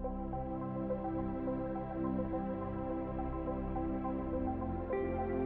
Thank you.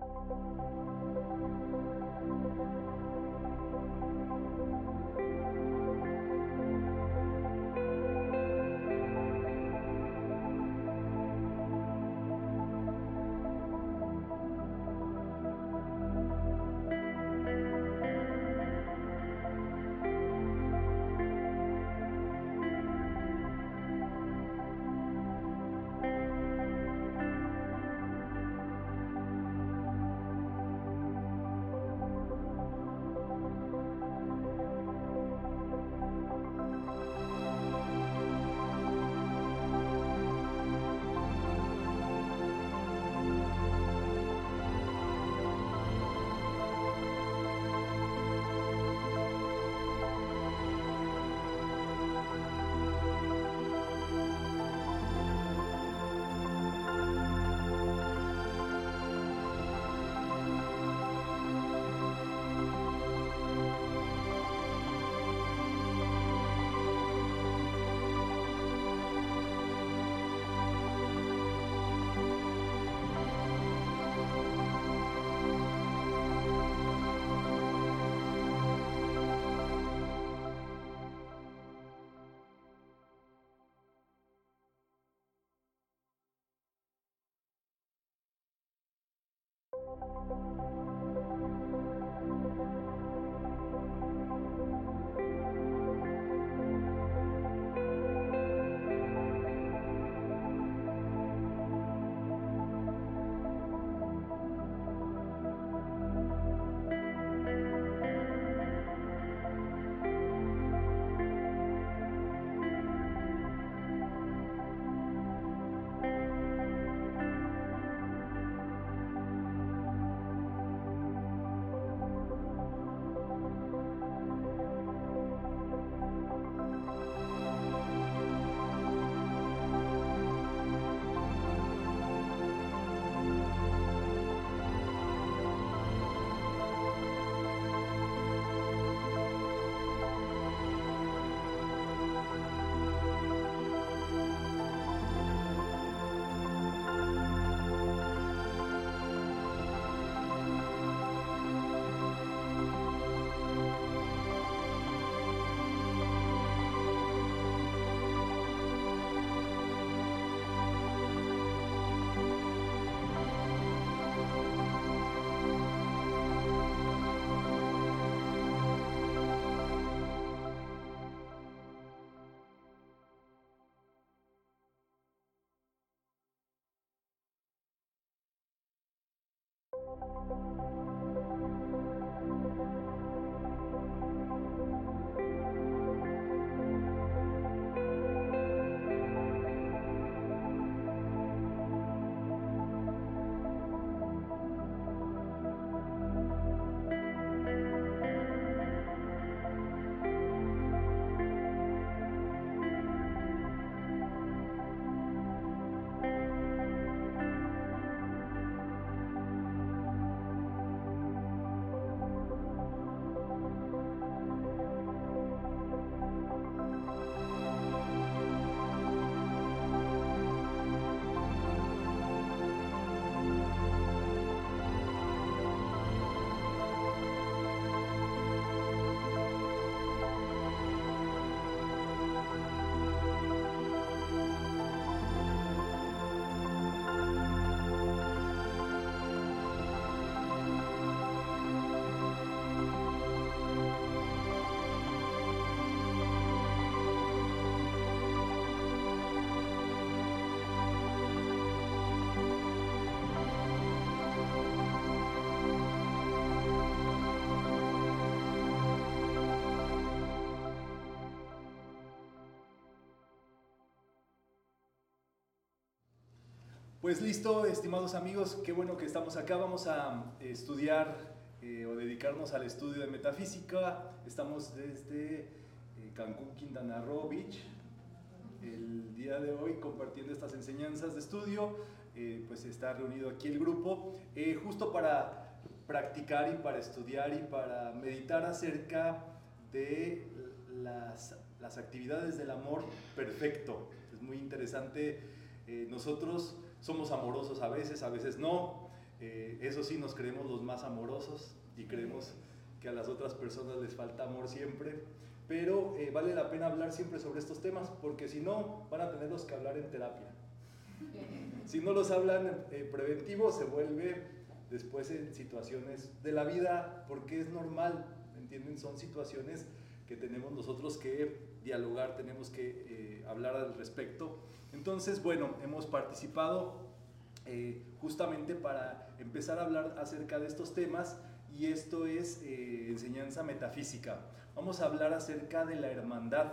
Thank you. Thank you. Thank you. Pues listo, estimados amigos, qué bueno que estamos acá. Vamos a estudiar eh, o dedicarnos al estudio de metafísica. Estamos desde eh, Cancún, Quintana Roo Beach. El día de hoy compartiendo estas enseñanzas de estudio, eh, pues está reunido aquí el grupo, justo para practicar y para estudiar y para meditar acerca de las, las actividades del amor perfecto. Es muy interesante. nosotros somos amorosos a veces, a veces no. Eh, eso sí, nos creemos los más amorosos y creemos que a las otras personas les falta amor siempre. Pero eh, vale la pena hablar siempre sobre estos temas, porque si no, van a tenerlos que hablar en terapia. Si no los hablan eh, preventivos, se vuelve después en situaciones de la vida, porque es normal, ¿entienden? Son situaciones que tenemos nosotros que dialogar, tenemos que hablar al respecto. Entonces, bueno, hemos participado eh, justamente para empezar a hablar acerca de estos temas y esto es eh, enseñanza metafísica. Vamos a hablar acerca de la hermandad.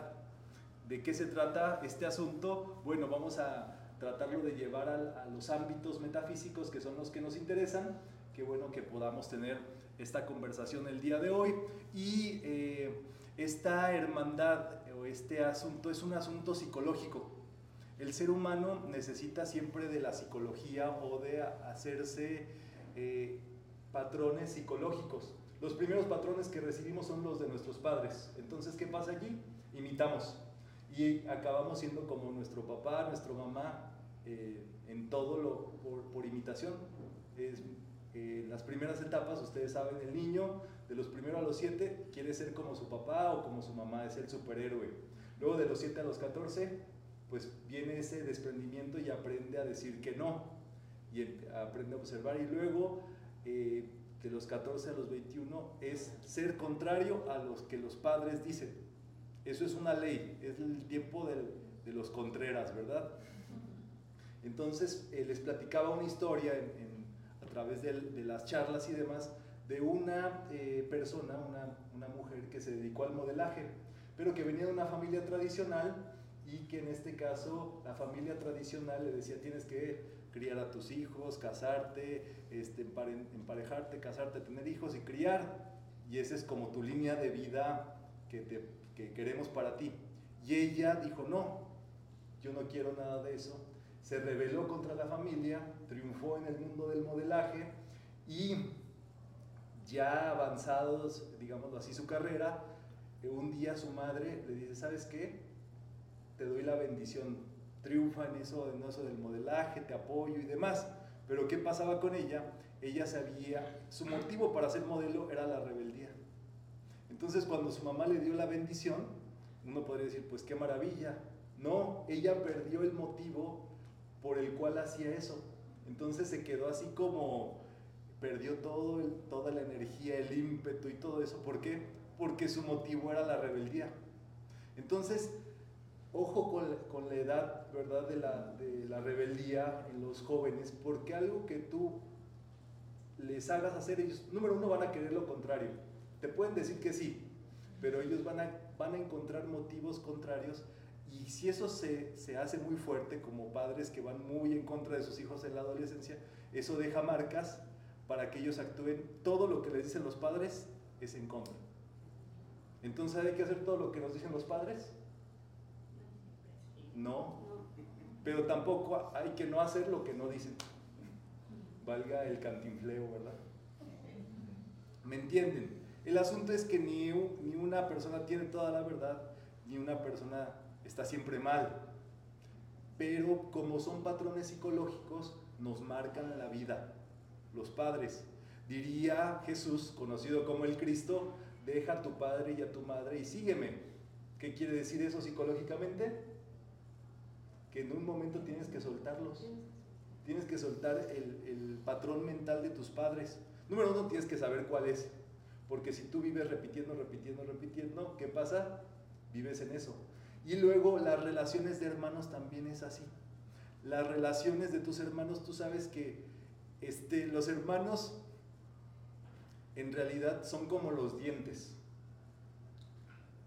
¿De qué se trata este asunto? Bueno, vamos a tratarlo de llevar a, los ámbitos metafísicos que son los que nos interesan. Qué bueno que podamos tener esta conversación el día de hoy. Y eh, esta hermandad o este asunto es un asunto psicológico. El ser humano necesita siempre de la psicología o de hacerse eh, patrones psicológicos. Los primeros patrones que recibimos son los de nuestros padres. Entonces, ¿qué pasa allí? Imitamos. Y acabamos siendo como nuestro papá, nuestra mamá, eh, en todo lo por, imitación. Es, eh, las primeras etapas, ustedes saben, el niño de los primeros a los 7 quiere ser como su papá o como su mamá, es el superhéroe. Luego de los 7 a los 14 pues viene ese desprendimiento y aprende a decir que no, y aprende a observar, y luego eh, de los 14 a los 21 es ser contrario a los que los padres dicen. Eso es una ley, es el tiempo de los contreras, ¿verdad? Entonces eh, les platicaba una historia a través de, las charlas y demás de una eh, persona, una, una mujer que se dedicó al modelaje, pero que venía de una familia tradicional y que en este caso la familia tradicional le decía tienes que criar a tus hijos, casarte, este, emparejarte, casarte, tener hijos y criar. Y esa es como tu línea de vida que, te, que queremos para ti. Y ella dijo, no, yo no quiero nada de eso. Se rebeló contra la familia, triunfó en el mundo del modelaje y ya avanzados, digámoslo así, su carrera, un día su madre le dice, ¿sabes qué? te doy la bendición, triunfa en eso, en eso del modelaje, te apoyo y demás. Pero ¿qué pasaba con ella? Ella sabía, su motivo para ser modelo era la rebeldía. Entonces cuando su mamá le dio la bendición, uno podría decir, pues qué maravilla. No, ella perdió el motivo por el cual hacía eso. Entonces se quedó así como, perdió todo toda la energía, el ímpetu y todo eso. ¿Por qué? Porque su motivo era la rebeldía. Entonces, Ojo con, la edad, ¿verdad?, de la, de la rebeldía en los jóvenes, porque algo que tú les hagas hacer, ellos, número uno, van a querer lo contrario. Te pueden decir que sí, pero ellos van a, van a encontrar motivos contrarios y si eso se, se, hace muy fuerte, como padres que van muy en contra de sus hijos en la adolescencia, eso deja marcas para que ellos actúen. Todo lo que les dicen los padres es en contra. Entonces hay que hacer todo lo que nos dicen los padres no, pero tampoco hay que no hacer lo que no dicen. Valga el cantinfleo, ¿verdad? ¿Me entienden? El asunto es que ni, ni una persona tiene toda la verdad, ni una persona está siempre mal. Pero como son patrones psicológicos, nos marcan la vida. Los padres. Diría Jesús, conocido como el Cristo, deja a tu padre y a tu madre y sígueme. ¿Qué quiere decir eso psicológicamente? que en un momento tienes que soltarlos. Tienes que soltar el, patrón mental de tus padres. Número uno, tienes que saber cuál es. Porque si tú vives repitiendo, repitiendo, repitiendo, ¿qué pasa? Vives en eso. Y luego las relaciones de hermanos también es así. Las relaciones de tus hermanos, tú sabes que este, los hermanos en realidad son como los dientes.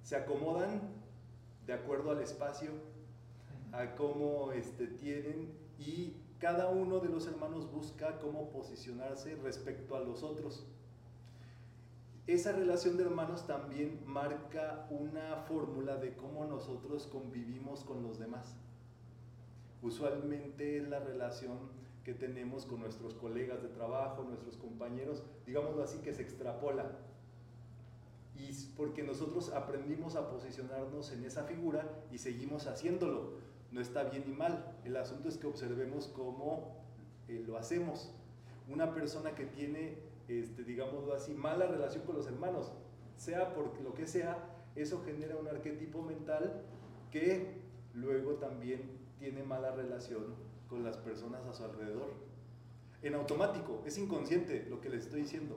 Se acomodan de acuerdo al espacio, a cómo este, tienen y cada uno de los hermanos busca cómo posicionarse respecto a los otros. Esa relación de hermanos también marca una fórmula de cómo nosotros convivimos con los demás. Usualmente es la relación que tenemos con nuestros colegas de trabajo, nuestros compañeros, digámoslo así, que se extrapola. Y porque nosotros aprendimos a posicionarnos en esa figura y seguimos haciéndolo. No está bien ni mal. El asunto es que observemos cómo eh, lo hacemos. Una persona que tiene, este, digámoslo así, mala relación con los hermanos, sea por lo que sea, eso genera un arquetipo mental que luego también tiene mala relación con las personas a su alrededor. En automático, es inconsciente lo que le estoy diciendo.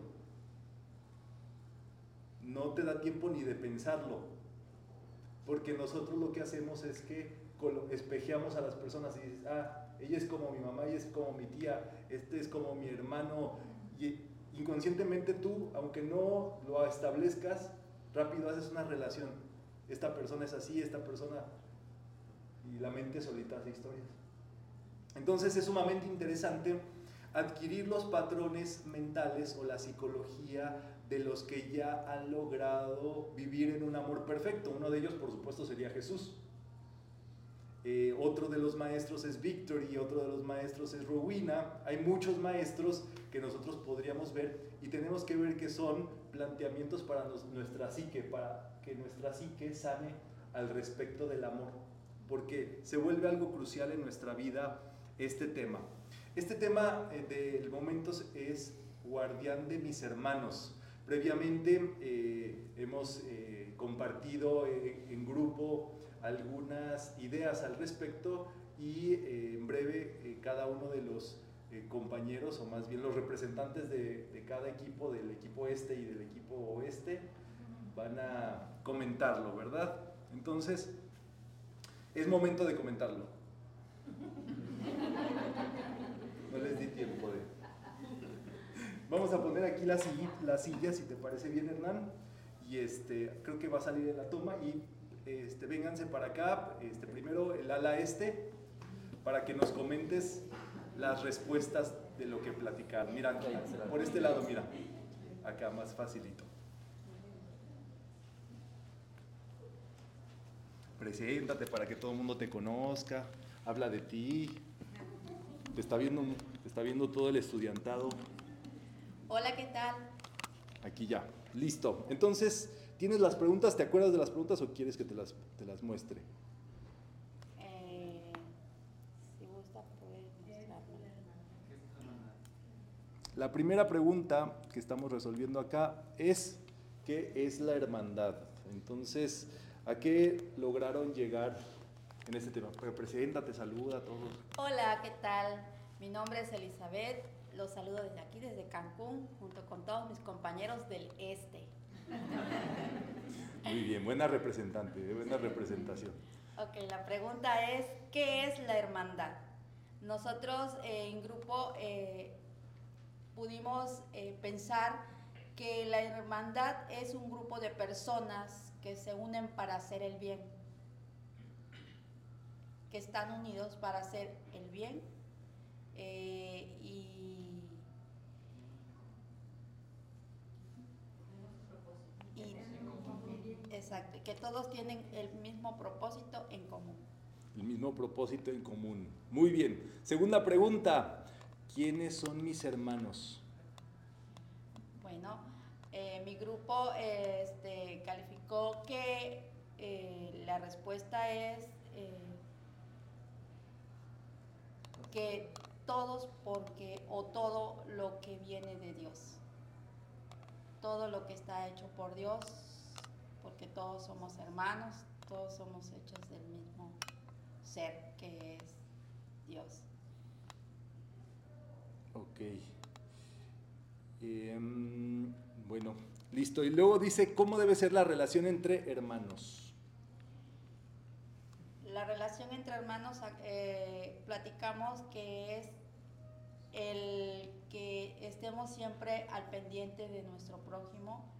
No te da tiempo ni de pensarlo. Porque nosotros lo que hacemos es que espejeamos a las personas y dices, ah, ella es como mi mamá, ella es como mi tía, este es como mi hermano. Y inconscientemente tú, aunque no lo establezcas, rápido haces una relación. Esta persona es así, esta persona y la mente solita hace historias. Entonces es sumamente interesante adquirir los patrones mentales o la psicología de los que ya han logrado vivir en un amor perfecto. Uno de ellos, por supuesto, sería Jesús. Eh, otro de los maestros es Victory, otro de los maestros es Rowena. Hay muchos maestros que nosotros podríamos ver y tenemos que ver que son planteamientos para nuestra psique, para que nuestra psique sane al respecto del amor porque se vuelve algo crucial en nuestra vida este tema. Este tema eh, del momento es guardián de mis hermanos. Previamente eh, hemos eh, compartido en grupo algunas ideas al respecto y en breve cada uno de los compañeros o más bien los representantes de, de cada equipo, del equipo este y del equipo oeste, van a comentarlo, ¿verdad? Entonces, es momento de comentarlo. No les di tiempo de... Vamos a poner aquí la silla, si te parece bien, Hernán. Y este, creo que va a salir en la toma. Y este, vénganse para acá, este, primero el ala este, para que nos comentes las respuestas de lo que platicar. Mira, por este lado, mira. Acá más facilito. Preséntate para que todo el mundo te conozca, habla de ti. Te está viendo, te está viendo todo el estudiantado. Hola, ¿qué tal? Aquí ya, listo. Entonces, ¿tienes las preguntas? ¿Te acuerdas de las preguntas o quieres que te las, te las muestre? Eh, si gusta, La primera pregunta que estamos resolviendo acá es, ¿qué es la hermandad? Entonces, ¿A qué lograron llegar en este tema? Presidenta, te saluda a todos. Hola, ¿qué tal? Mi nombre es Elizabeth, los saludo desde aquí, desde Cancún, junto con todos mis compañeros del este. Muy bien, buena representante, eh, buena representación. Ok, la pregunta es, ¿qué es la hermandad? Nosotros eh, en grupo eh, pudimos pensar que la hermandad es un grupo de personas que se unen para hacer el bien, que están unidos para hacer el bien eh, y, y exacto, que todos tienen el mismo propósito en común. El mismo propósito en común. Muy bien. Segunda pregunta. ¿Quiénes son mis hermanos? Bueno, eh, mi grupo este, calificó que eh, la respuesta es que todos porque o todo lo que viene de Dios, todo lo que está hecho por Dios, porque todos somos hermanos, todos somos hechos del mismo ser que es Dios. Ok. Em, bueno, listo. Y luego dice, ¿cómo debe ser la relación entre hermanos? La relación entre hermanos, eh, platicamos que es el que estemos siempre al pendiente de nuestro prójimo.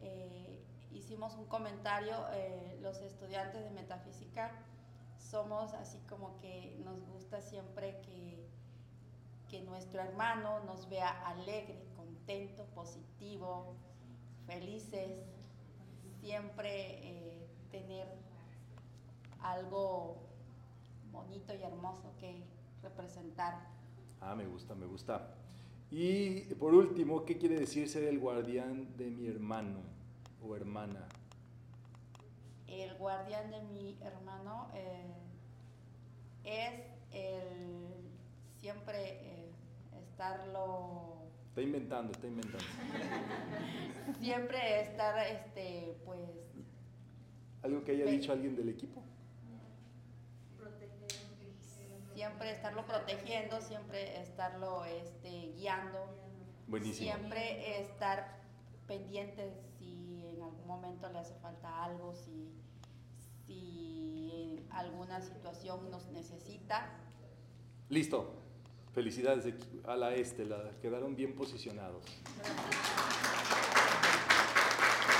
Eh, hicimos un comentario, eh, los estudiantes de metafísica somos así como que nos gusta siempre que nuestro hermano nos vea alegre, contento, positivo, felices, siempre tener algo bonito y hermoso que representar. Ah, me gusta, me gusta. Y por último, ¿qué quiere decir ser el guardián de mi hermano o hermana? El guardián de mi hermano eh, es el siempre eh, estarlo... Está inventando, está inventando. siempre estar, este, pues... ¿Algo que haya dicho alguien del equipo? Siempre estarlo protegiendo, siempre estarlo este, guiando. Buenísimo. Siempre estar pendiente si en algún momento le hace falta algo, si, si alguna situación nos necesita. Listo. Felicidades a la este, la, quedaron bien posicionados.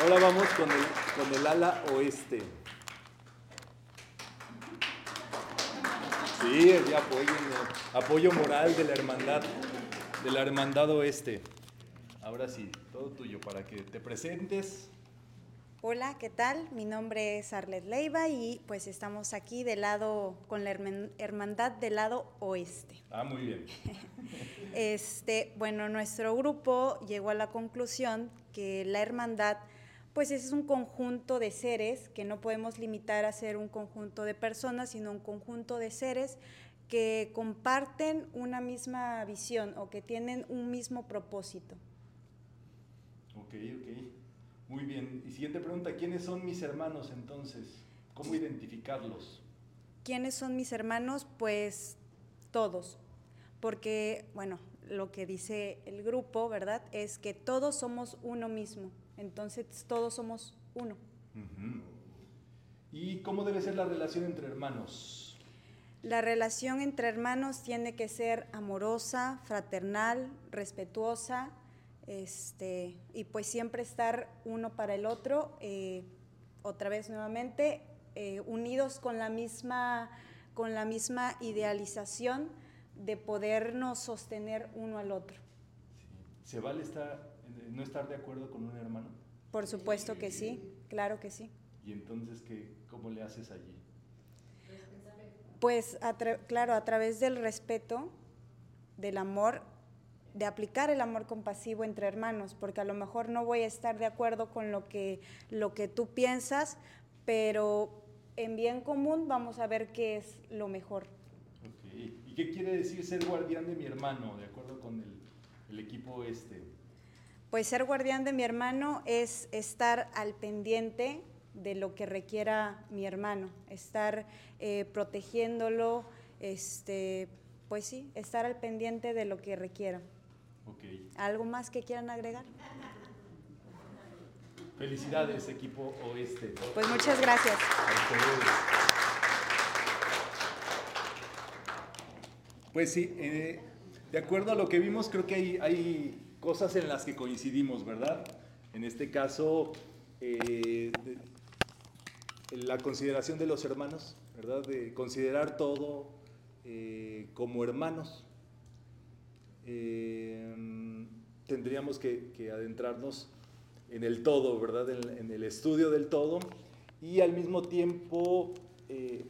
Ahora vamos con el, con el ala oeste. Sí, el apoyo, apoyo moral de la hermandad, de la hermandad oeste. Ahora sí, todo tuyo para que te presentes. Hola, ¿qué tal? Mi nombre es Arlet Leiva y pues estamos aquí del lado con la hermandad del lado oeste. Ah, muy bien. este, bueno, nuestro grupo llegó a la conclusión que la hermandad pues es un conjunto de seres que no podemos limitar a ser un conjunto de personas, sino un conjunto de seres que comparten una misma visión o que tienen un mismo propósito. Ok, ok. Muy bien. Y siguiente pregunta, ¿quiénes son mis hermanos entonces? ¿Cómo identificarlos? ¿Quiénes son mis hermanos? Pues todos. Porque, bueno, lo que dice el grupo, ¿verdad? Es que todos somos uno mismo. Entonces todos somos uno. ¿Y cómo debe ser la relación entre hermanos? La relación entre hermanos tiene que ser amorosa, fraternal, respetuosa, este, y pues siempre estar uno para el otro, eh, otra vez nuevamente, eh, unidos con la, misma, con la misma idealización de podernos sostener uno al otro. ¿Se vale estar no estar de acuerdo con un hermano? Por supuesto que sí, claro que sí. ¿Y entonces qué, cómo le haces allí? Pues, claro, a través del respeto, del amor, de aplicar el amor compasivo entre hermanos, porque a lo mejor no voy a estar de acuerdo con lo que, lo que tú piensas, pero en bien común vamos a ver qué es lo mejor. Okay. ¿Y qué quiere decir ser guardián de mi hermano, de acuerdo con el, el equipo este? Pues ser guardián de mi hermano es estar al pendiente de lo que requiera mi hermano, estar eh, protegiéndolo, este, pues sí, estar al pendiente de lo que requiera. Okay. ¿Algo más que quieran agregar? Felicidades, equipo oeste. Pues muchas gracias. Pues sí, eh, de acuerdo a lo que vimos, creo que hay, hay cosas en las que coincidimos, ¿verdad? En este caso, eh, la consideración de los hermanos, ¿verdad? De considerar todo eh, como hermanos. Eh, tendríamos que, adentrarnos en el todo, ¿verdad? En, el estudio del todo y al mismo tiempo,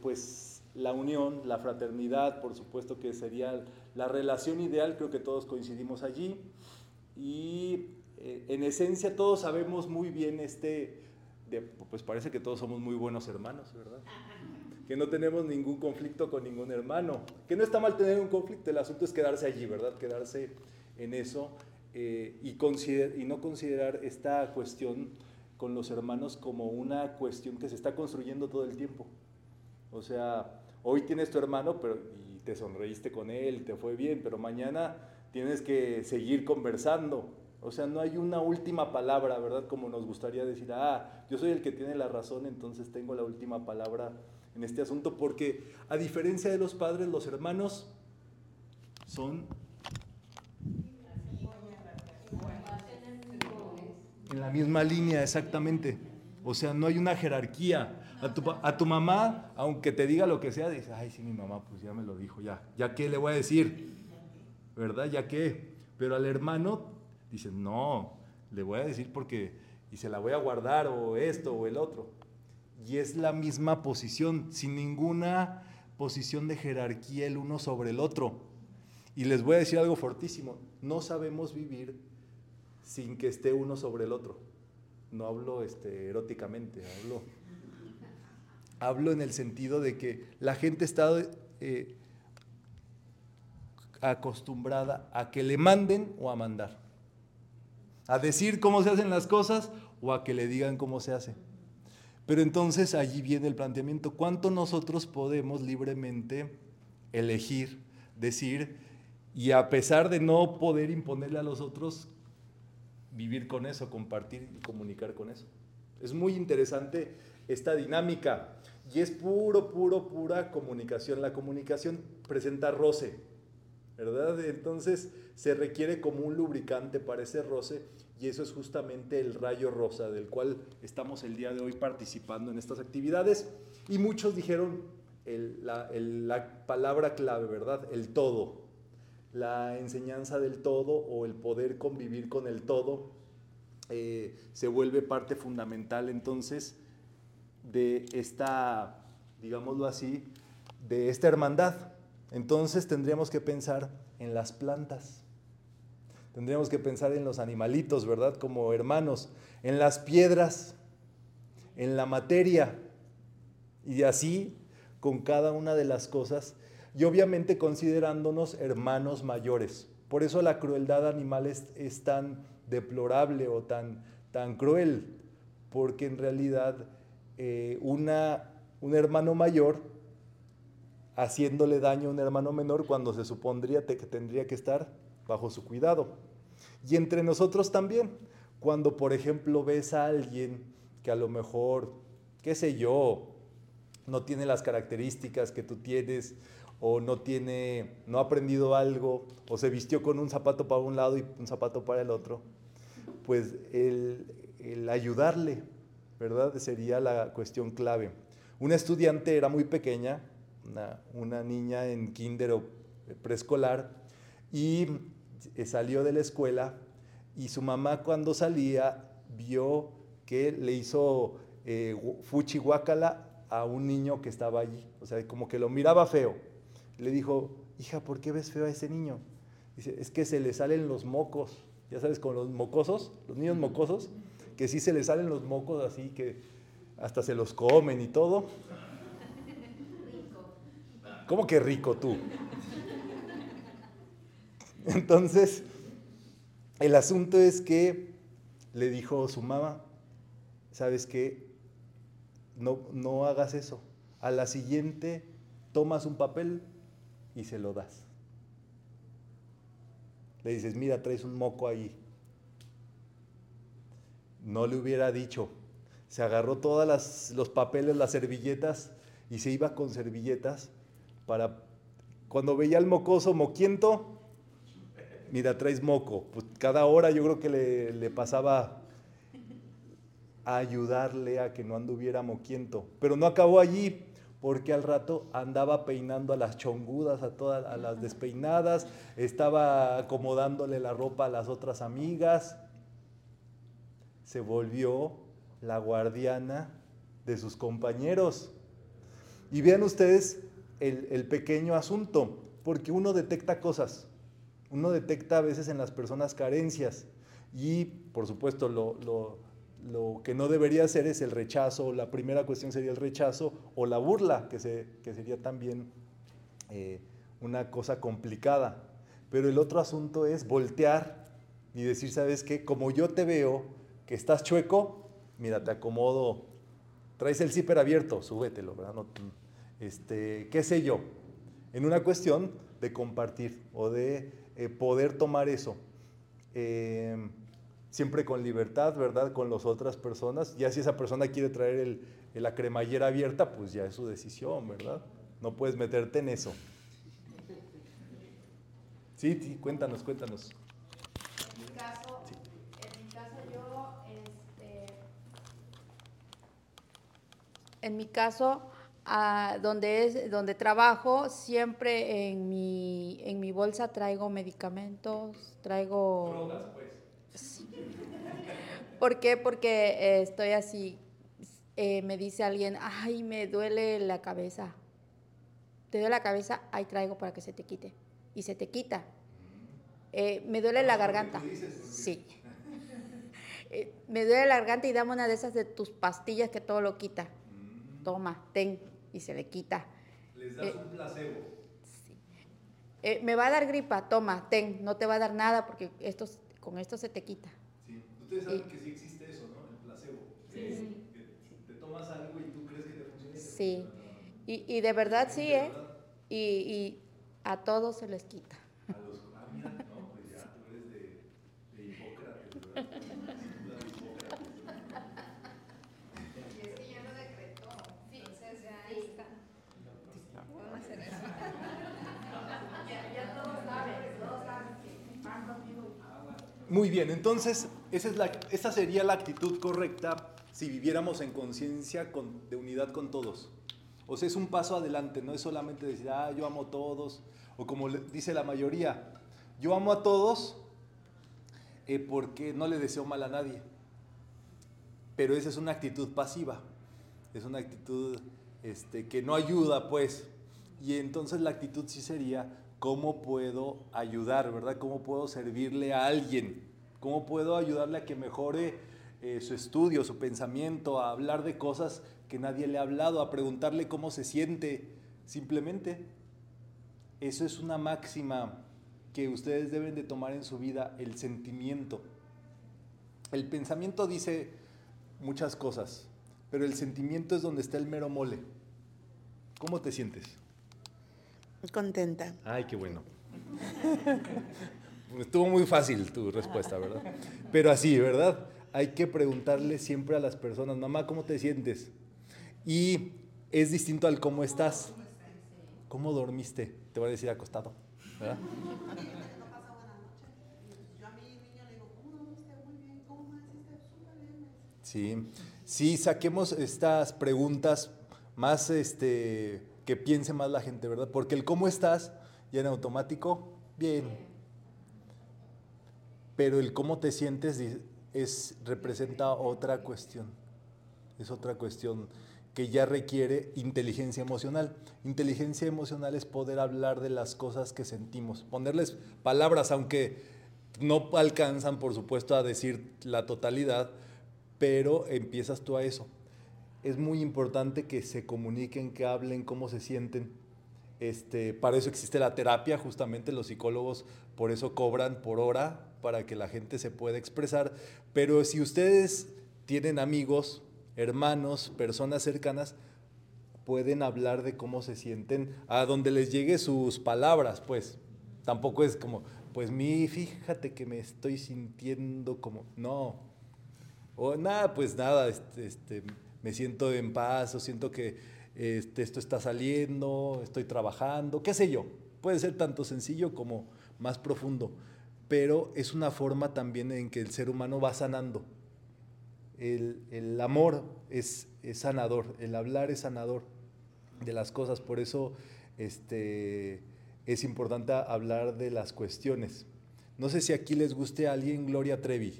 pues la unión, la fraternidad, por supuesto que sería la relación ideal, creo que todos coincidimos allí y eh, en esencia todos sabemos muy bien este, pues parece que todos somos muy buenos hermanos, ¿verdad? Que no tenemos ningún conflicto con ningún hermano, que no está mal tener un conflicto, el asunto es quedarse allí, ¿verdad? Quedarse en eso eh, y, y no considerar esta cuestión con los hermanos como una cuestión que se está construyendo todo el tiempo. O sea, hoy tienes tu hermano pero, y te sonreíste con él, te fue bien, pero mañana tienes que seguir conversando. O sea, no hay una última palabra, ¿verdad? Como nos gustaría decir, ah, yo soy el que tiene la razón, entonces tengo la última palabra en este asunto, porque a diferencia de los padres, los hermanos son en la misma línea, exactamente. O sea, no hay una jerarquía. A tu, a tu mamá, aunque te diga lo que sea, dices, ay, sí, mi mamá, pues ya me lo dijo, ya, ya qué le voy a decir. ¿Verdad? Ya que, pero al hermano dicen, no, le voy a decir porque, y se la voy a guardar o esto o el otro. Y es la misma posición, sin ninguna posición de jerarquía el uno sobre el otro. Y les voy a decir algo fortísimo, no sabemos vivir sin que esté uno sobre el otro. No hablo este, eróticamente, hablo, hablo en el sentido de que la gente está eh, acostumbrada a que le manden o a mandar, a decir cómo se hacen las cosas o a que le digan cómo se hace. Pero entonces allí viene el planteamiento, ¿cuánto nosotros podemos libremente elegir, decir, y a pesar de no poder imponerle a los otros, vivir con eso, compartir y comunicar con eso? Es muy interesante esta dinámica y es puro, puro, pura comunicación. La comunicación presenta roce, ¿verdad? Entonces se requiere como un lubricante para ese roce y eso es justamente el rayo rosa del cual estamos el día de hoy participando en estas actividades. Y muchos dijeron la, la palabra clave, ¿verdad? El todo. La enseñanza del todo o el poder convivir con el todo eh, se vuelve parte fundamental entonces de esta, digámoslo así, de esta hermandad. Entonces tendríamos que pensar en las plantas. Tendríamos que pensar en los animalitos, ¿verdad? Como hermanos, en las piedras, en la materia, y así con cada una de las cosas, y obviamente considerándonos hermanos mayores. Por eso la crueldad animal es, tan deplorable o tan, tan cruel, porque en realidad eh, un hermano mayor haciéndole daño a un hermano menor cuando se supondría que tendría que estar bajo su cuidado. Y entre nosotros también, cuando por ejemplo ves a alguien que a lo mejor, qué sé yo, no tiene las características que tú tienes, o no tiene, no ha aprendido algo, o se vistió con un zapato para un lado y un zapato para el otro, pues el, el ayudarle, ¿verdad? Sería la cuestión clave. Una estudiante era muy pequeña, una, una niña en kinder o preescolar, y salió de la escuela y su mamá cuando salía vio que le hizo eh, fuchi a un niño que estaba allí, o sea, como que lo miraba feo. Le dijo, hija, ¿por qué ves feo a ese niño? Dice, es que se le salen los mocos, ya sabes, con los mocosos, los niños mocosos, que sí se les salen los mocos así, que hasta se los comen y todo. ¿Cómo que rico tú? Entonces, el asunto es que le dijo su mamá, ¿sabes qué? No, no hagas eso. A la siguiente tomas un papel y se lo das. Le dices, mira, traes un moco ahí. No le hubiera dicho. Se agarró todos los papeles, las servilletas y se iba con servilletas para, cuando veía al mocoso moquiento, mira, traes moco. Pues cada hora yo creo que le, pasaba a ayudarle a que no anduviera moquiento. Pero no acabó allí, porque al rato andaba peinando a las chongudas, a todas a las despeinadas, estaba acomodándole la ropa a las otras amigas. Se volvió la guardiana de sus compañeros. Y vean ustedes el, pequeño asunto, porque uno detecta cosas. Uno detecta a veces en las personas carencias y, por supuesto, lo, que no debería ser es el rechazo. La primera cuestión sería el rechazo o la burla, que, sería también eh, una cosa complicada. Pero el otro asunto es voltear y decir, ¿sabes qué? Como yo te veo que estás chueco, mira, te acomodo, traes el zipper abierto, súbetelo, ¿verdad? Este, ¿Qué sé yo? En una cuestión de compartir o de eh, poder tomar eso. Eh, siempre con libertad, ¿verdad? Con las otras personas. Ya si esa persona quiere traer el, la cremallera abierta, pues ya es su decisión, ¿verdad? No puedes meterte en eso. Sí, sí, cuéntanos, cuéntanos. En mi caso, en mi caso yo, este, en mi caso, a donde, es, donde trabajo, siempre en mi, en mi bolsa traigo medicamentos, traigo... Drogas, pues. ¿Por qué? Porque eh, estoy así, eh, me dice alguien, ay, me duele la cabeza. ¿Te duele la cabeza? Ahí traigo para que se te quite. Y se te quita. Eh, me duele la garganta. Sí. Eh, me duele la garganta y dame una de esas de tus pastillas que todo lo quita. Toma, ten. Y se le quita. Les das Eh, un placebo. Eh, me va a dar gripa, toma, ten. No te va a dar nada porque esto, con esto se te quita. Sí. Ustedes saben Y- que sí existe eso, ¿no? El placebo. Que te tomas algo y tú crees que te funciona. y te Sí. Y, y de verdad sí, ¿De ¿eh? verdad? Y, y a todos se les quita. A los, ah, mira, no, pues ya tú eres de, de Hipócrates, ¿verdad? Discípula de Hipócrates. Y es que ya lo decretó. Entonces ya ahí está. Vamos a hacer eso. Muy bien, entonces esa, sería la actitud correcta si viviéramos en conciencia con- de unidad con todos. O sea, es un paso adelante, no es solamente decir, ah, yo amo a todos, o como dice la mayoría, yo amo a todos eh, porque no le deseo mal a nadie. Pero esa es una actitud pasiva, es una actitud este, que no ayuda, pues. Y entonces la actitud sí sería, ¿cómo puedo ayudar, verdad? ¿Cómo puedo servirle a alguien? ¿Cómo puedo ayudarle a que mejore eh, su estudio, su pensamiento, a hablar de cosas que nadie le ha hablado, a preguntarle cómo se siente, simplemente? Eso es una máxima que ustedes deben de tomar en su vida, el sentimiento. El pensamiento dice muchas cosas, pero el sentimiento es donde está el mero mole. ¿Cómo te sientes? Contenta. Ay, qué bueno. Estuvo muy fácil tu respuesta, ¿verdad? Pero así, ¿verdad? Hay que preguntarle siempre a las personas, mamá, ¿cómo te sientes? Y es distinto al cómo estás. ¿Cómo dormiste? Te voy a decir acostado, ¿verdad? Sí, sí, saquemos estas preguntas más, este, que piense más la gente, ¿verdad? Porque el cómo estás, ya en automático, bien. Pero el cómo te sientes es, representa otra cuestión. Es otra cuestión que ya requiere inteligencia emocional. Inteligencia emocional es poder hablar de las cosas que sentimos, ponerles palabras, aunque no alcanzan, por supuesto, a decir la totalidad, pero empiezas tú a eso. Es muy importante que se comuniquen, que hablen, cómo se sienten. Este, para eso existe la terapia, justamente los psicólogos por eso cobran por hora, para que la gente se pueda expresar. Pero si ustedes tienen amigos, hermanos, personas cercanas, pueden hablar de cómo se sienten, a donde les llegue sus palabras, pues. Tampoco es como, pues mi, fíjate que me estoy sintiendo como, no. O nada, pues nada, este, este, me siento en paz, o siento que este, esto está saliendo, estoy trabajando, qué sé yo. Puede ser tanto sencillo como más profundo, pero es una forma también en que el ser humano va sanando. El, el amor es, es sanador, el hablar es sanador de las cosas, por eso este, es importante hablar de las cuestiones. No sé si aquí les guste a alguien Gloria Trevi.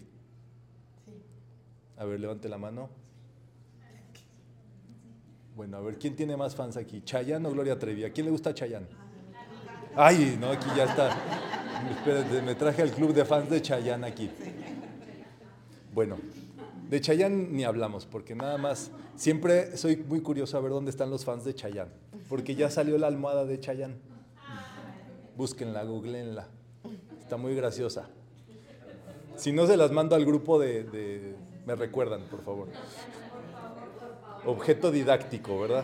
A ver, levante la mano. Bueno, a ver, ¿quién tiene más fans aquí? ¿Chayanne o Gloria Trevi? ¿A quién le gusta Chayanne? Ay, no, aquí ya está. Espérate, me traje al club de fans de Chayanne aquí. Bueno, de Chayanne ni hablamos, porque nada más, siempre soy muy curioso a ver dónde están los fans de Chayanne, porque ya salió la almohada de Chayanne. Búsquenla, googleenla. Está muy graciosa. Si no, se las mando al grupo de, de- Me recuerdan, por favor. Objeto didáctico, ¿verdad?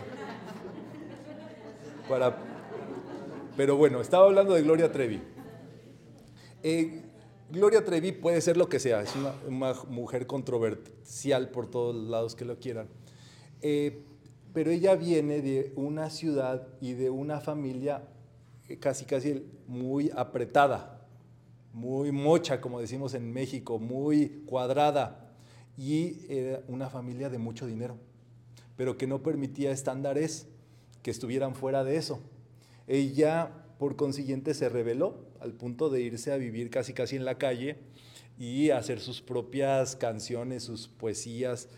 Pero bueno, estaba hablando de Gloria Trevi. Eh, Gloria Trevi puede ser lo que sea, es una, una mujer controversial por todos lados que lo quieran. Eh, pero ella viene de una ciudad y de una familia eh, casi casi muy apretada, muy mocha, como decimos en México, muy cuadrada, y era una familia de mucho dinero, pero que no permitía estándares que estuvieran fuera de eso. Ella, por consiguiente, se rebeló al punto de irse a vivir casi casi en la calle y hacer sus propias canciones, sus poesías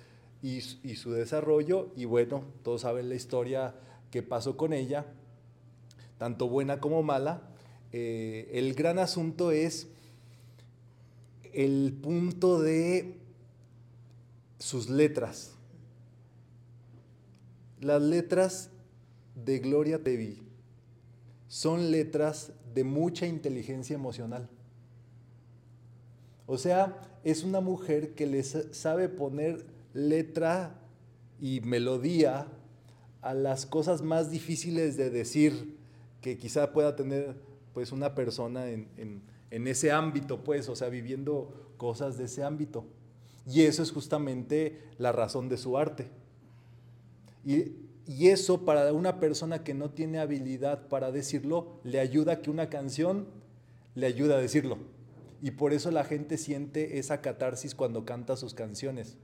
y, su desarrollo. Y bueno, todos saben la historia que pasó con ella, tanto buena como mala. Eh, el gran asunto es el punto de sus letras. Las letras de Gloria Tevi son letras de mucha inteligencia emocional. O sea, es una mujer que le sabe poner letra y melodía a las cosas más difíciles de decir que quizá pueda tener pues una persona en, en ese ámbito, pues, o sea, viviendo cosas de ese ámbito. Y eso es justamente la razón de su arte. Y, y, eso para una persona que no tiene habilidad para decirlo, le ayuda a que una canción le ayude a decirlo. Y por eso la gente siente esa catarsis cuando canta sus canciones.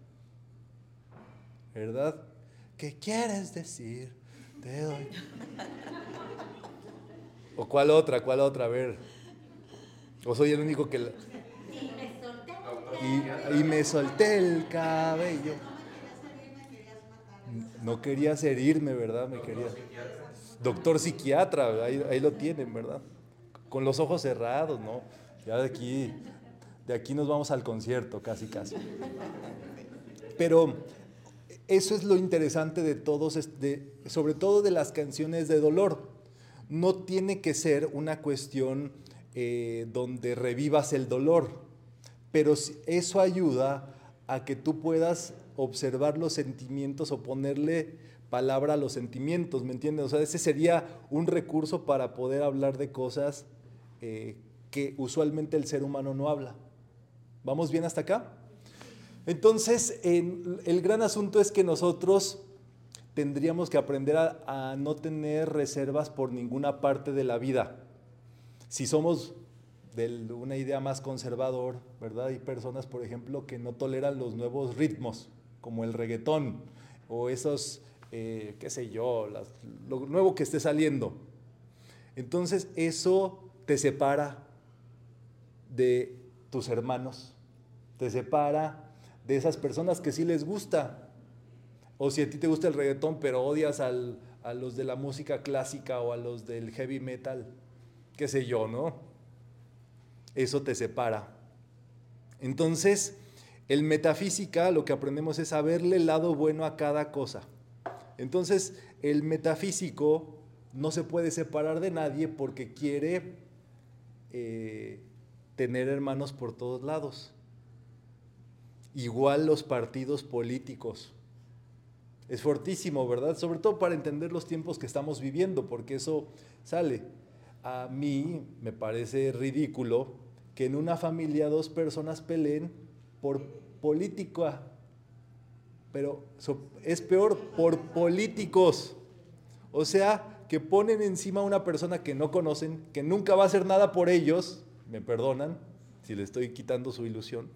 ¿Verdad? ¿Qué quieres decir? Te doy. ¿O cuál otra? ¿Cuál otra? A ver. ¿O soy el único que... La... Y, me solté el cabello. No querías herirme, ¿verdad? Me quería. Doctor psiquiatra, ahí, ahí, lo tienen, ¿verdad? Con los ojos cerrados, ¿no? Ya de aquí, de aquí nos vamos al concierto, casi, casi. Pero eso es lo interesante de todos, de, sobre todo de las canciones de dolor. No tiene que ser una cuestión eh, donde revivas el dolor, pero eso ayuda a que tú puedas observar los sentimientos o ponerle palabra a los sentimientos, ¿me entiendes? O sea, ese sería un recurso para poder hablar de cosas eh, que usualmente el ser humano no habla. ¿Vamos bien hasta acá? Entonces, el gran asunto es que nosotros tendríamos que aprender a no tener reservas por ninguna parte de la vida. Si somos de una idea más conservador, ¿verdad? Hay personas, por ejemplo, que no toleran los nuevos ritmos, como el reggaetón, o esos, eh, qué sé yo, lo nuevo que esté saliendo. Entonces, eso te separa de tus hermanos, te separa de esas personas que sí les gusta. O si a ti te gusta el reggaetón, pero odias a los de la música clásica o a los del heavy metal, qué sé yo, ¿no? eso te separa. Entonces, el metafísica lo que aprendemos es saberle el lado bueno a cada cosa. Entonces, el metafísico no se puede separar de nadie porque quiere eh, tener hermanos por todos lados. Igual los partidos políticos. Es fortísimo, ¿verdad? Sobre todo para entender los tiempos que estamos viviendo, porque eso sale. A mí me parece ridículo que en una familia dos personas peleen por política, pero es peor por políticos. O sea, que ponen encima a una persona que no conocen, que nunca va a hacer nada por ellos, me perdonan si le estoy quitando su ilusión,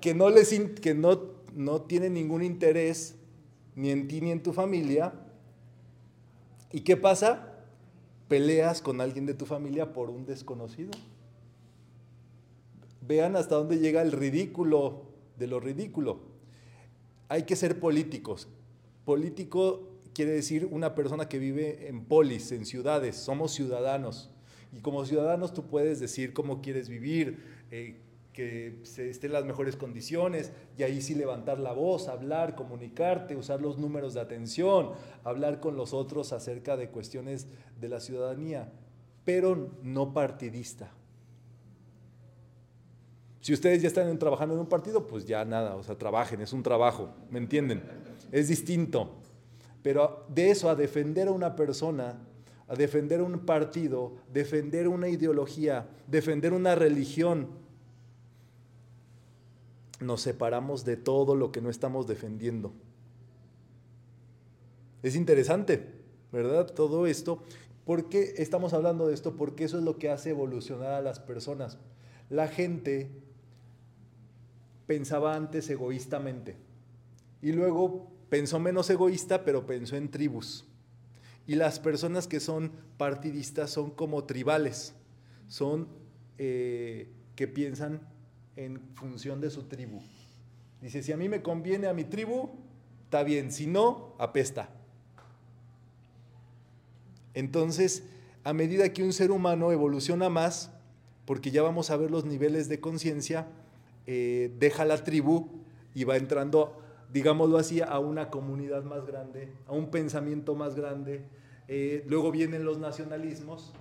que no, les, que no, no tiene ningún interés ni en ti ni en tu familia. ¿Y qué pasa? peleas con alguien de tu familia por un desconocido. Vean hasta dónde llega el ridículo de lo ridículo. Hay que ser políticos. Político quiere decir una persona que vive en polis, en ciudades. Somos ciudadanos. Y como ciudadanos tú puedes decir cómo quieres vivir, eh, que se estén las mejores condiciones y ahí sí levantar la voz, hablar, comunicarte, usar los números de atención, hablar con los otros acerca de cuestiones de la ciudadanía, pero no partidista. Si ustedes ya están trabajando en un partido, pues ya nada, o sea, trabajen, es un trabajo, ¿me entienden? Es distinto. Pero de eso a defender a una persona, a defender un partido, defender una ideología, defender una religión, nos separamos de todo lo que no estamos defendiendo. Es interesante, ¿verdad? Todo esto. ¿Por qué estamos hablando de esto? Porque eso es lo que hace evolucionar a las personas. La gente pensaba antes egoístamente y luego pensó menos egoísta, pero pensó en tribus. Y las personas que son partidistas son como tribales, son eh, que piensan en función de su tribu. Dice, si a mí me conviene a mi tribu, está bien, si no, apesta. Entonces, a medida que un ser humano evoluciona más, porque ya vamos a ver los niveles de conciencia, eh, deja la tribu y va entrando, digámoslo así, a una comunidad más grande, a un pensamiento más grande. Eh, luego vienen los nacionalismos,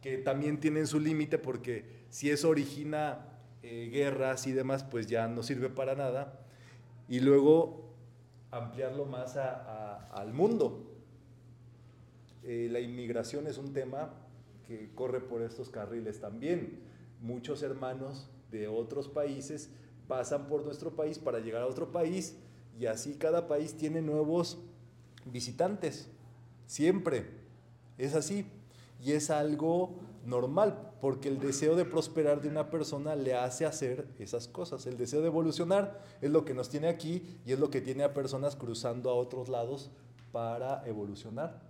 que también tienen su límite porque si eso origina eh, guerras y demás, pues ya no sirve para nada. Y luego ampliarlo más al mundo. la inmigración es un tema que corre por estos carriles también. Muchos hermanos de otros países pasan por nuestro país para llegar a otro país y así cada país tiene nuevos visitantes. Siempre. Es así. Y es algo normal, porque el deseo de prosperar de una persona le hace hacer esas cosas. El deseo de evolucionar es lo que nos tiene aquí y es lo que tiene a personas cruzando a otros lados para evolucionar.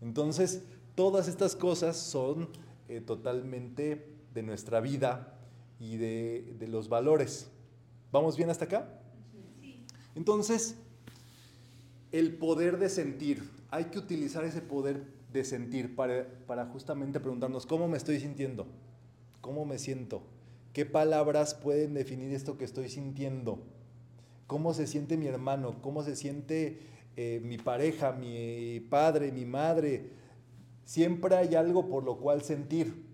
Entonces, todas estas cosas son eh, totalmente de nuestra vida y de, los valores. ¿Vamos bien hasta acá? Entonces, el poder de sentir, hay que utilizar ese poder de sentir para, para, justamente preguntarnos cómo me estoy sintiendo, cómo me siento, qué palabras pueden definir esto que estoy sintiendo, cómo se siente mi hermano, cómo se siente eh, mi pareja, mi padre, mi madre. Siempre hay algo por lo cual sentir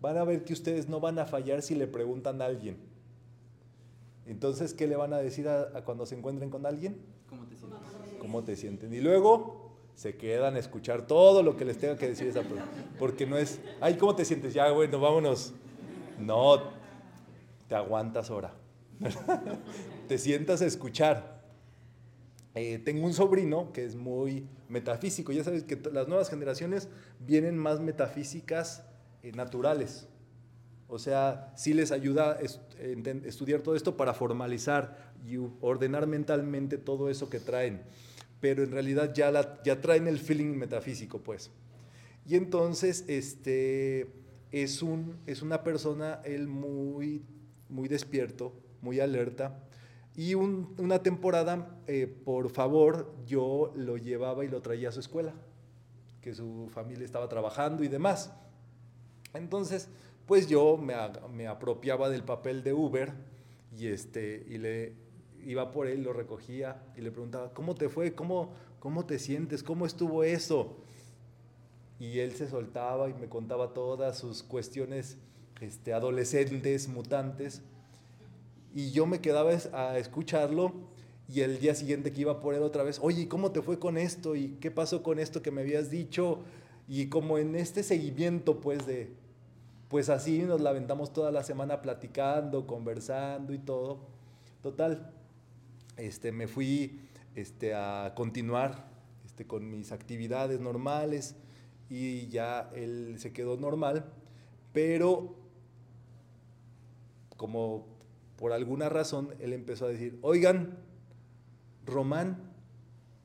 van a ver que ustedes no van a fallar si le preguntan a alguien. Entonces, ¿qué le van a decir a, cuando se encuentren con alguien? ¿Cómo te sientes? ¿Cómo te sienten? Y luego se quedan a escuchar todo lo que les tenga que decir esa persona. Porque no es, ay, ¿cómo te sientes? Ya, bueno, vámonos. No, te aguantas ahora. te sientas a escuchar. Eh, tengo un sobrino que es muy metafísico. Ya sabes que las nuevas generaciones vienen más metafísicas eh, naturales. O sea, sí les ayuda a estudiar todo esto para formalizar y ordenar mentalmente todo eso que traen. Pero en realidad ya, ya traen el feeling metafísico, pues. Y entonces, este, es, un, es una persona, él muy, muy despierto, muy alerta. Y una temporada, eh, por favor, yo lo llevaba y lo traía a su escuela, que su familia estaba trabajando y demás. Entonces, pues yo me, apropiaba del papel de Uber y, este, y le iba por él, lo recogía y le preguntaba, ¿cómo te fue? ¿Cómo, cómo te sientes? ¿Cómo estuvo eso? Y él se soltaba y me contaba todas sus cuestiones este, adolescentes, mutantes. Y yo me quedaba a escucharlo y el día siguiente que iba por él otra vez, oye, ¿cómo te fue con esto? ¿Y qué pasó con esto que me habías dicho? Y como en este seguimiento, pues, de, pues así nos la aventamos toda la semana platicando, conversando y todo. Total, este, me fui este, a continuar este, con mis actividades normales y ya él se quedó normal, pero como por alguna razón él empezó a decir, oigan, Román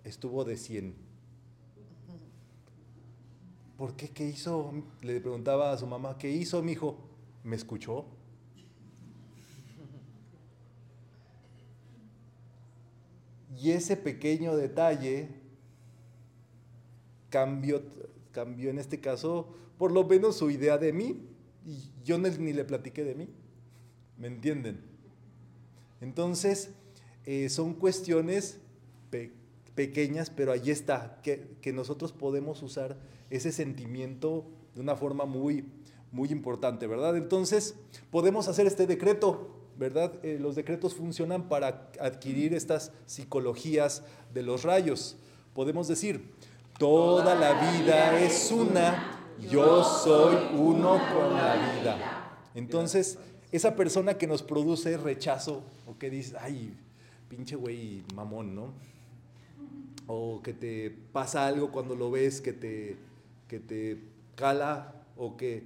estuvo de 100. ¿Por qué? ¿Qué hizo? Le preguntaba a su mamá, ¿qué hizo mi hijo? ¿Me escuchó? Y ese pequeño detalle cambió, cambió en este caso, por lo menos su idea de mí. Y yo ni, le platiqué de mí. ¿Me entienden? Entonces, eh, son cuestiones pequeñas, pero ahí está, que, que nosotros podemos usar ese sentimiento de una forma muy, muy importante, ¿verdad? Entonces, podemos hacer este decreto, ¿verdad? Eh, los decretos funcionan para adquirir estas psicologías de los rayos. Podemos decir, toda la vida es una, yo soy uno con la vida. Entonces, esa persona que nos produce rechazo o que dice, ay, pinche güey mamón, ¿no? O que te pasa algo cuando lo ves que te que te cala o que,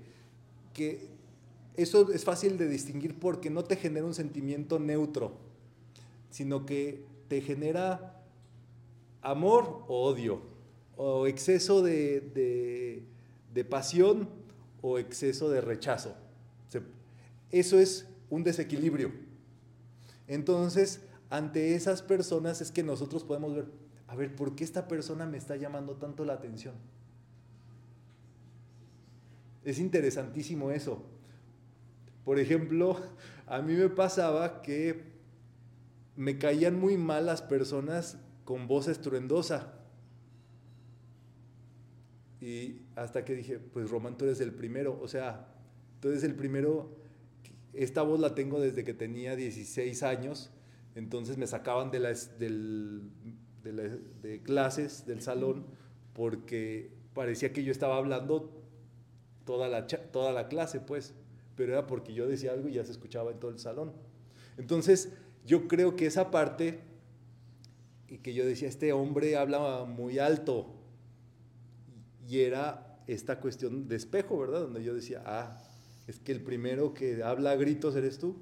que eso es fácil de distinguir porque no te genera un sentimiento neutro, sino que te genera amor o odio, o exceso de, de, de pasión o exceso de rechazo. Eso es un desequilibrio. Entonces, ante esas personas es que nosotros podemos ver, a ver, ¿por qué esta persona me está llamando tanto la atención? Es interesantísimo eso. Por ejemplo, a mí me pasaba que me caían muy mal las personas con voz estruendosa. Y hasta que dije, pues Román, tú eres el primero. O sea, tú eres el primero. Esta voz la tengo desde que tenía 16 años. Entonces me sacaban de, las, del, de, de clases, del salón, porque parecía que yo estaba hablando toda la, toda la clase, pues. Pero era porque yo decía algo y ya se escuchaba en todo el salón. Entonces, yo creo que esa parte, y que yo decía, este hombre habla muy alto, y era esta cuestión de espejo, ¿verdad? Donde yo decía, ah, es que el primero que habla a gritos eres tú.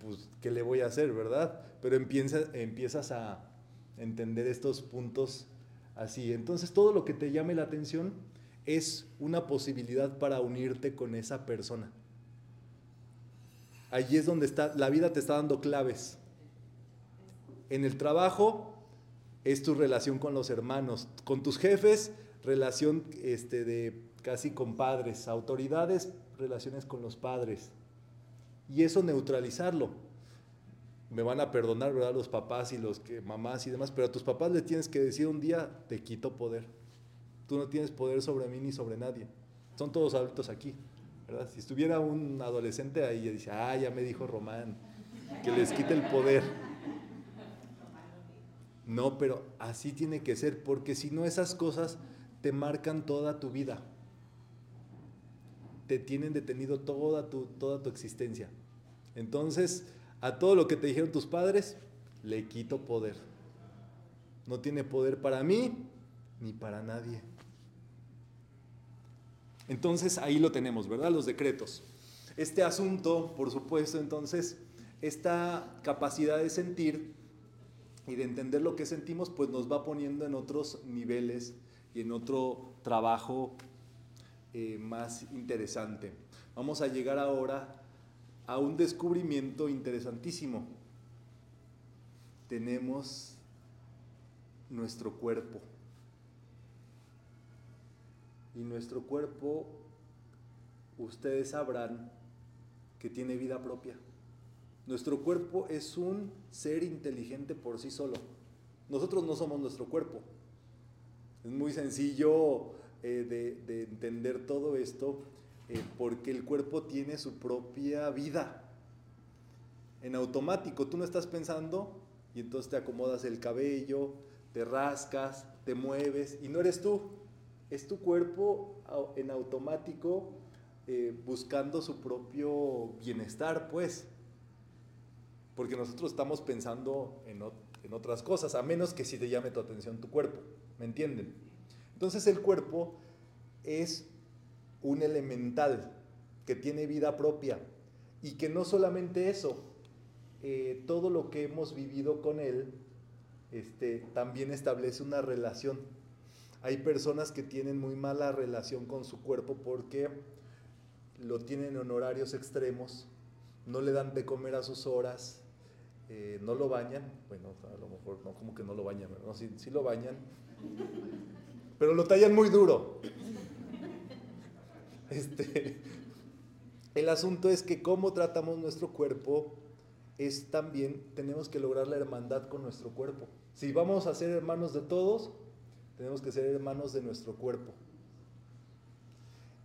Pues, ¿qué le voy a hacer, verdad? Pero empieza, empiezas a entender estos puntos así. Entonces, todo lo que te llame la atención es una posibilidad para unirte con esa persona. Allí es donde está, la vida te está dando claves. En el trabajo es tu relación con los hermanos, con tus jefes, relación este, de casi con padres, autoridades, relaciones con los padres. Y eso neutralizarlo. Me van a perdonar, ¿verdad? Los papás y los que, mamás y demás, pero a tus papás les tienes que decir un día, te quito poder. Tú no tienes poder sobre mí ni sobre nadie. Son todos adultos aquí. ¿verdad? Si estuviera un adolescente ahí, dice, ah, ya me dijo Román, que les quite el poder. No, pero así tiene que ser, porque si no esas cosas te marcan toda tu vida. Te tienen detenido toda tu, toda tu existencia. Entonces, a todo lo que te dijeron tus padres, le quito poder. No tiene poder para mí ni para nadie. Entonces ahí lo tenemos, ¿verdad? Los decretos. Este asunto, por supuesto, entonces, esta capacidad de sentir y de entender lo que sentimos, pues nos va poniendo en otros niveles y en otro trabajo eh, más interesante. Vamos a llegar ahora a un descubrimiento interesantísimo. Tenemos nuestro cuerpo. Y nuestro cuerpo, ustedes sabrán que tiene vida propia. Nuestro cuerpo es un ser inteligente por sí solo. Nosotros no somos nuestro cuerpo. Es muy sencillo eh, de, entender todo esto eh, porque el cuerpo tiene su propia vida. En automático, tú no estás pensando y entonces te acomodas el cabello, te rascas, te mueves y no eres tú es tu cuerpo en automático eh, buscando su propio bienestar, pues. Porque nosotros estamos pensando en, en otras cosas, a menos que si te llame tu atención tu cuerpo, ¿me entienden? Entonces el cuerpo es un elemental que tiene vida propia. Y que no solamente eso, eh, todo lo que hemos vivido con él este, también establece una relación. Hay personas que tienen muy mala relación con su cuerpo porque lo tienen en horarios extremos, no le dan de comer a sus horas, eh, no lo bañan, bueno, a lo mejor no como que no lo bañan, no, sí, lo bañan, pero lo tallan muy duro. Este, el asunto es que cómo tratamos nuestro cuerpo es también, tenemos que lograr la hermandad con nuestro cuerpo. Si vamos a ser hermanos de todos, tenemos que ser hermanos de nuestro cuerpo.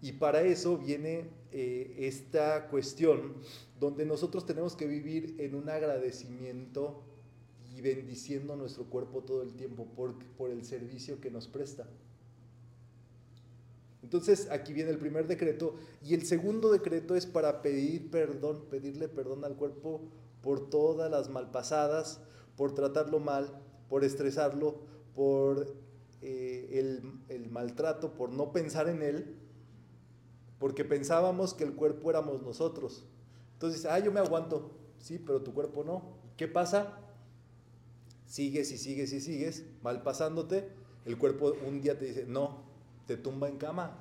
Y para eso viene eh, esta cuestión donde nosotros tenemos que vivir en un agradecimiento y bendiciendo nuestro cuerpo todo el tiempo por, por el servicio que nos presta. Entonces aquí viene el primer decreto y el segundo decreto es para pedir perdón, pedirle perdón al cuerpo por todas las malpasadas, por tratarlo mal, por estresarlo, por eh, el, maltrato por no pensar en él, porque pensábamos que el cuerpo éramos nosotros. Entonces, ah, yo me aguanto, sí, pero tu cuerpo no. ¿Qué pasa? sigues y sigues y sigues, mal pasándote, el cuerpo un día te dice, no, te tumba en cama.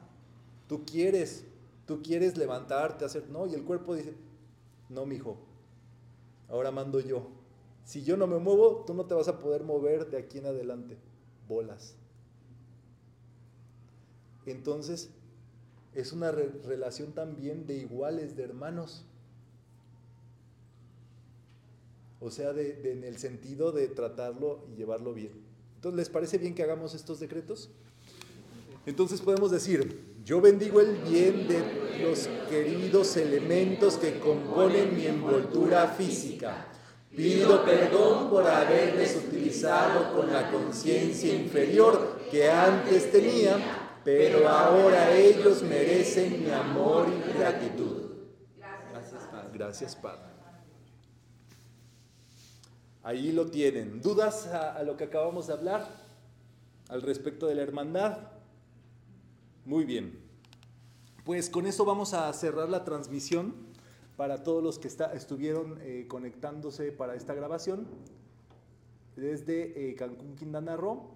Tú quieres, tú quieres levantarte, hacer, no, y el cuerpo dice, no, mijo, ahora mando yo. Si yo no me muevo, tú no te vas a poder mover de aquí en adelante. Bolas. Entonces, es una re relación también de iguales, de hermanos. O sea, de, en el sentido de tratarlo y llevarlo bien. Entonces, ¿les parece bien que hagamos estos decretos? Entonces podemos decir, yo bendigo el bien de los queridos elementos que componen mi envoltura física. Pido perdón por haberles utilizado con la conciencia inferior que antes tenía, pero ahora ellos merecen mi amor y gratitud. Gracias, Padre. Gracias, Padre. Ahí lo tienen. ¿Dudas a, a, lo que acabamos de hablar? Al respecto de la hermandad. Muy bien. Pues con eso vamos a cerrar la transmisión para todos los que estuvieron eh, conectándose para esta grabación desde eh, Cancún, Quintana Roo.